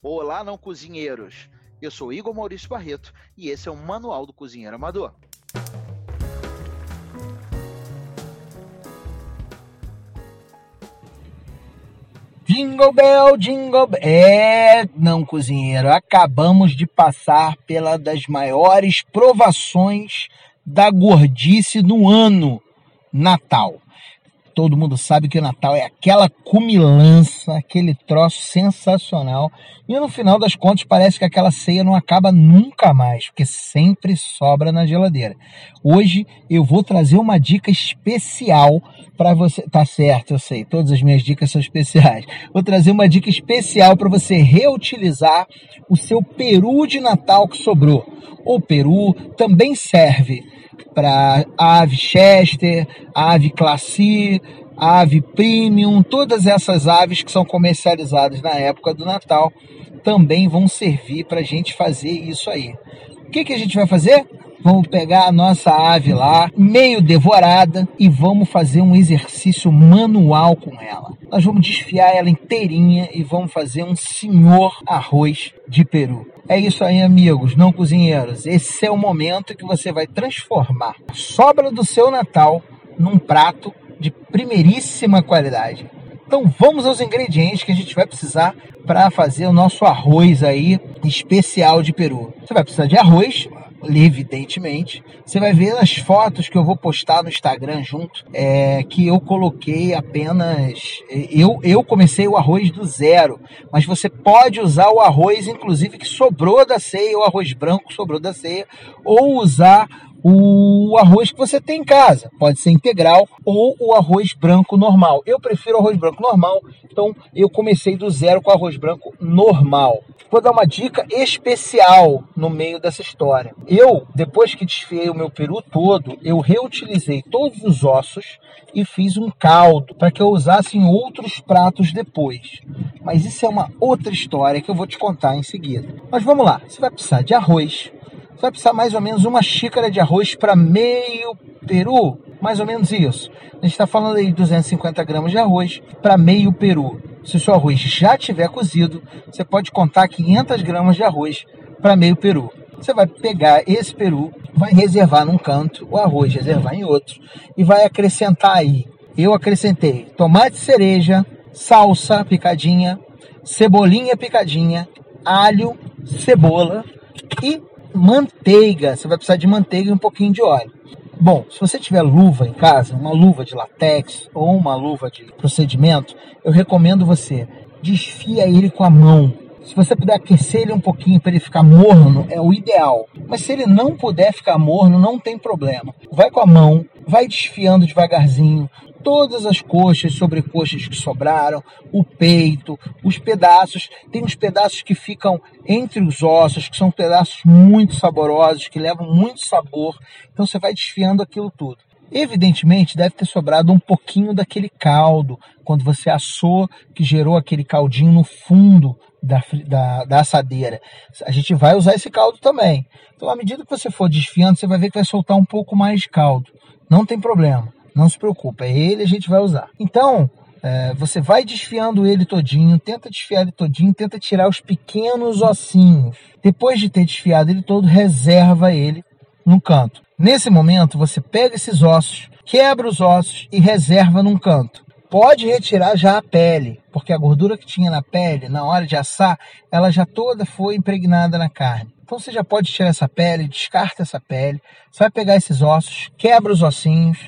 Olá, não cozinheiros! Eu sou Igor Maurício Barreto e esse é o Manual do Cozinheiro Amador. Jingle Bell, Jingle Bell. É, não cozinheiro, acabamos de passar pela das maiores provações da gordice no ano, Natal todo mundo sabe que o Natal é aquela cumilança, aquele troço sensacional. E no final das contas parece que aquela ceia não acaba nunca mais, porque sempre sobra na geladeira. Hoje eu vou trazer uma dica especial para você. Tá certo, eu sei, todas as minhas dicas são especiais. Vou trazer uma dica especial para você reutilizar o seu peru de Natal que sobrou. O peru também serve para ave Chester, ave Classy, ave Premium, todas essas aves que são comercializadas na época do Natal também vão servir para a gente fazer isso aí. O que, que a gente vai fazer? Vamos pegar a nossa ave lá, meio devorada, e vamos fazer um exercício manual com ela. Nós vamos desfiar ela inteirinha e vamos fazer um senhor arroz de peru. É isso aí, amigos, não cozinheiros. Esse é o momento que você vai transformar a sobra do seu Natal num prato de primeiríssima qualidade. Então vamos aos ingredientes que a gente vai precisar para fazer o nosso arroz aí especial de peru. Você vai precisar de arroz, evidentemente. Você vai ver as fotos que eu vou postar no Instagram junto, é, que eu coloquei apenas. Eu, eu comecei o arroz do zero, mas você pode usar o arroz, inclusive, que sobrou da ceia, o arroz branco sobrou da ceia, ou usar o arroz que você tem em casa. Pode ser integral ou o arroz branco normal. Eu prefiro arroz branco normal, então eu comecei do zero com arroz branco normal. Vou dar uma dica especial no meio dessa história. Eu, depois que desfiei o meu peru todo, eu reutilizei todos os ossos e fiz um caldo para que eu usasse em outros pratos depois. Mas isso é uma outra história que eu vou te contar em seguida. Mas vamos lá, você vai precisar de arroz, você vai precisar mais ou menos uma xícara de arroz para meio peru, mais ou menos isso. A gente está falando aí de 250 gramas de arroz para meio peru. Se o seu arroz já tiver cozido, você pode contar 500 gramas de arroz para meio peru. Você vai pegar esse peru, vai reservar num canto, o arroz reservar em outro e vai acrescentar aí. Eu acrescentei tomate cereja, salsa picadinha, cebolinha picadinha, alho, cebola e manteiga. Você vai precisar de manteiga e um pouquinho de óleo. Bom, se você tiver luva em casa, uma luva de latex ou uma luva de procedimento, eu recomendo você desfia ele com a mão. Se você puder aquecer ele um pouquinho para ele ficar morno, é o ideal. Mas se ele não puder ficar morno, não tem problema. Vai com a mão, vai desfiando devagarzinho, todas as coxas, sobrecoxas que sobraram, o peito, os pedaços. Tem uns pedaços que ficam entre os ossos, que são pedaços muito saborosos, que levam muito sabor. Então você vai desfiando aquilo tudo. Evidentemente, deve ter sobrado um pouquinho daquele caldo, quando você assou, que gerou aquele caldinho no fundo da, da, da, assadeira. A gente vai usar esse caldo também. Então, à medida que você for desfiando, você vai ver que vai soltar um pouco mais de caldo. Não tem problema. Não se preocupe, é ele a gente vai usar. Então, é, você vai desfiando ele todinho, tenta desfiar ele todinho, tenta tirar os pequenos ossinhos. Depois de ter desfiado ele todo, reserva ele no canto. Nesse momento, você pega esses ossos, quebra os ossos e reserva num canto. Pode retirar já a pele, porque a gordura que tinha na pele, na hora de assar, ela já toda foi impregnada na carne. Então você já pode tirar essa pele, descarta essa pele, você vai pegar esses ossos, quebra os ossinhos,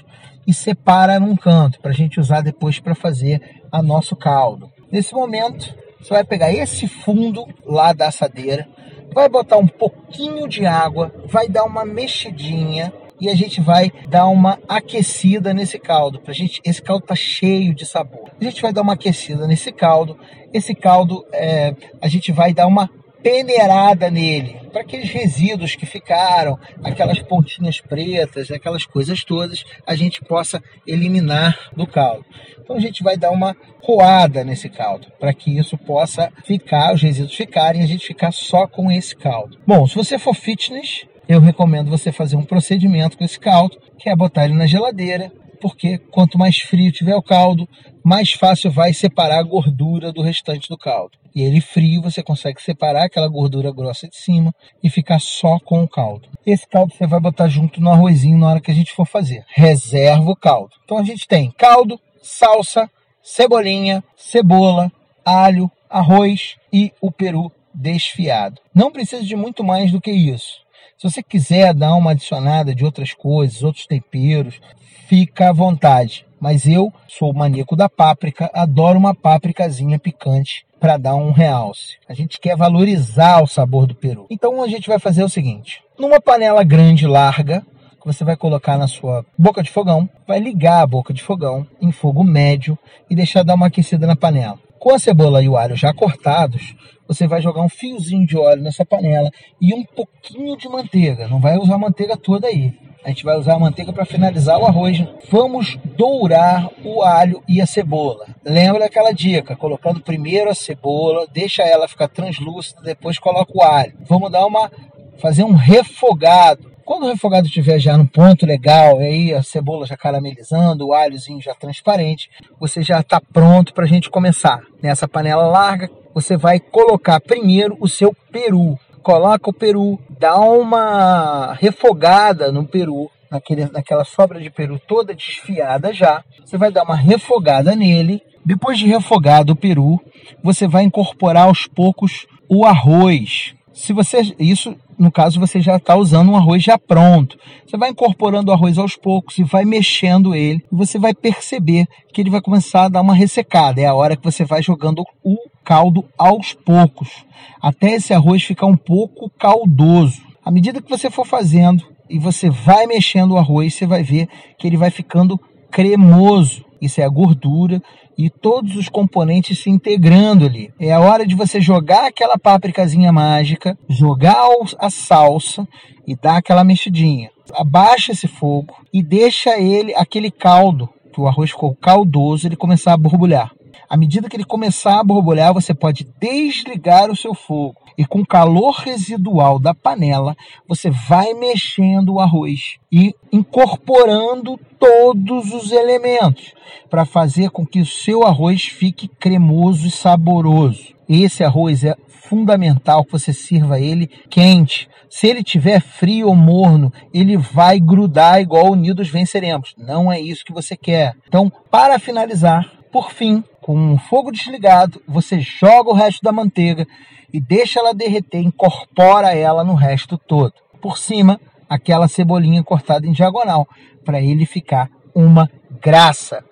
e separa num canto para a gente usar depois para fazer a nosso caldo. Nesse momento, você vai pegar esse fundo lá da assadeira, vai botar um pouquinho de água, vai dar uma mexidinha e a gente vai dar uma aquecida nesse caldo. Pra gente, esse caldo tá cheio de sabor. A gente vai dar uma aquecida nesse caldo. Esse caldo é, a gente vai dar uma peneirada nele, para aqueles resíduos que ficaram, aquelas pontinhas pretas, aquelas coisas todas, a gente possa eliminar do caldo. Então a gente vai dar uma coada nesse caldo, para que isso possa ficar, os resíduos ficarem, a gente ficar só com esse caldo. Bom, se você for fitness, eu recomendo você fazer um procedimento com esse caldo, que é botar ele na geladeira, porque quanto mais frio tiver o caldo, mais fácil vai separar a gordura do restante do caldo. E ele frio, você consegue separar aquela gordura grossa de cima e ficar só com o caldo. Esse caldo você vai botar junto no arrozinho na hora que a gente for fazer. Reserva o caldo. Então a gente tem caldo, salsa, cebolinha, cebola, alho, arroz e o peru desfiado. Não precisa de muito mais do que isso. Se você quiser dar uma adicionada de outras coisas, outros temperos, fica à vontade. Mas eu sou maníaco da páprica, adoro uma pápricazinha picante para dar um realce. A gente quer valorizar o sabor do peru. Então a gente vai fazer o seguinte: numa panela grande, larga, que você vai colocar na sua boca de fogão, vai ligar a boca de fogão em fogo médio e deixar dar uma aquecida na panela. Com a cebola e o alho já cortados, você vai jogar um fiozinho de óleo nessa panela e um pouquinho de manteiga. Não vai usar a manteiga toda aí. A gente vai usar a manteiga para finalizar o arroz. Vamos dourar o alho e a cebola. Lembra aquela dica, colocando primeiro a cebola, deixa ela ficar translúcida, depois coloca o alho. Vamos dar uma fazer um refogado quando o refogado estiver já no ponto legal, aí a cebola já caramelizando, o alhozinho já transparente, você já está pronto para a gente começar. Nessa panela larga, você vai colocar primeiro o seu peru. Coloca o peru, dá uma refogada no peru, naquele, naquela sobra de peru toda desfiada já. Você vai dar uma refogada nele. Depois de refogado o peru, você vai incorporar aos poucos o arroz. Se você isso no caso você já está usando um arroz já pronto. Você vai incorporando o arroz aos poucos e vai mexendo ele. E você vai perceber que ele vai começar a dar uma ressecada. É a hora que você vai jogando o caldo aos poucos, até esse arroz ficar um pouco caldoso. À medida que você for fazendo e você vai mexendo o arroz, você vai ver que ele vai ficando cremoso. Isso é a gordura e todos os componentes se integrando ali. É a hora de você jogar aquela pápricazinha mágica, jogar a salsa e dar aquela mexidinha. Abaixa esse fogo e deixa ele, aquele caldo, que o arroz ficou caldoso, ele começar a borbulhar. À medida que ele começar a borbulhar, você pode desligar o seu fogo e com o calor residual da panela, você vai mexendo o arroz e incorporando todos os elementos para fazer com que o seu arroz fique cremoso e saboroso. Esse arroz é fundamental que você sirva ele quente. Se ele tiver frio ou morno, ele vai grudar igual unidos venceremos. Não é isso que você quer. Então, para finalizar, por fim, com o fogo desligado, você joga o resto da manteiga e deixa ela derreter, incorpora ela no resto todo. Por cima, aquela cebolinha cortada em diagonal, para ele ficar uma graça.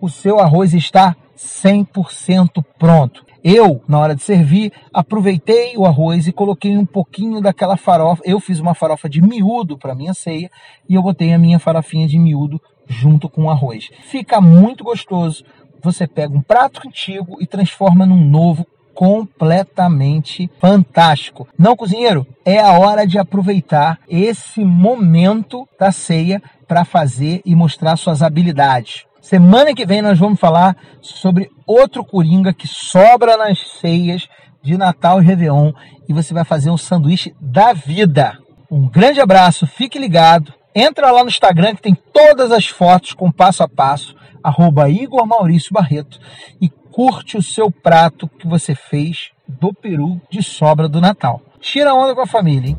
O seu arroz está 100% pronto. Eu, na hora de servir, aproveitei o arroz e coloquei um pouquinho daquela farofa. Eu fiz uma farofa de miúdo para minha ceia e eu botei a minha farofinha de miúdo junto com o arroz. Fica muito gostoso. Você pega um prato antigo e transforma num novo completamente fantástico. Não, cozinheiro, é a hora de aproveitar esse momento da ceia para fazer e mostrar suas habilidades. Semana que vem nós vamos falar sobre outro coringa que sobra nas ceias de Natal e Réveillon e você vai fazer um sanduíche da vida. Um grande abraço, fique ligado. Entra lá no Instagram que tem todas as fotos com passo a passo, arroba Igor Maurício Barreto e curte o seu prato que você fez do peru de sobra do Natal. Tira onda com a família, hein?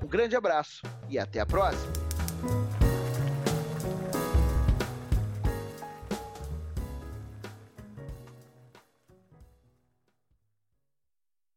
Um grande abraço e até a próxima!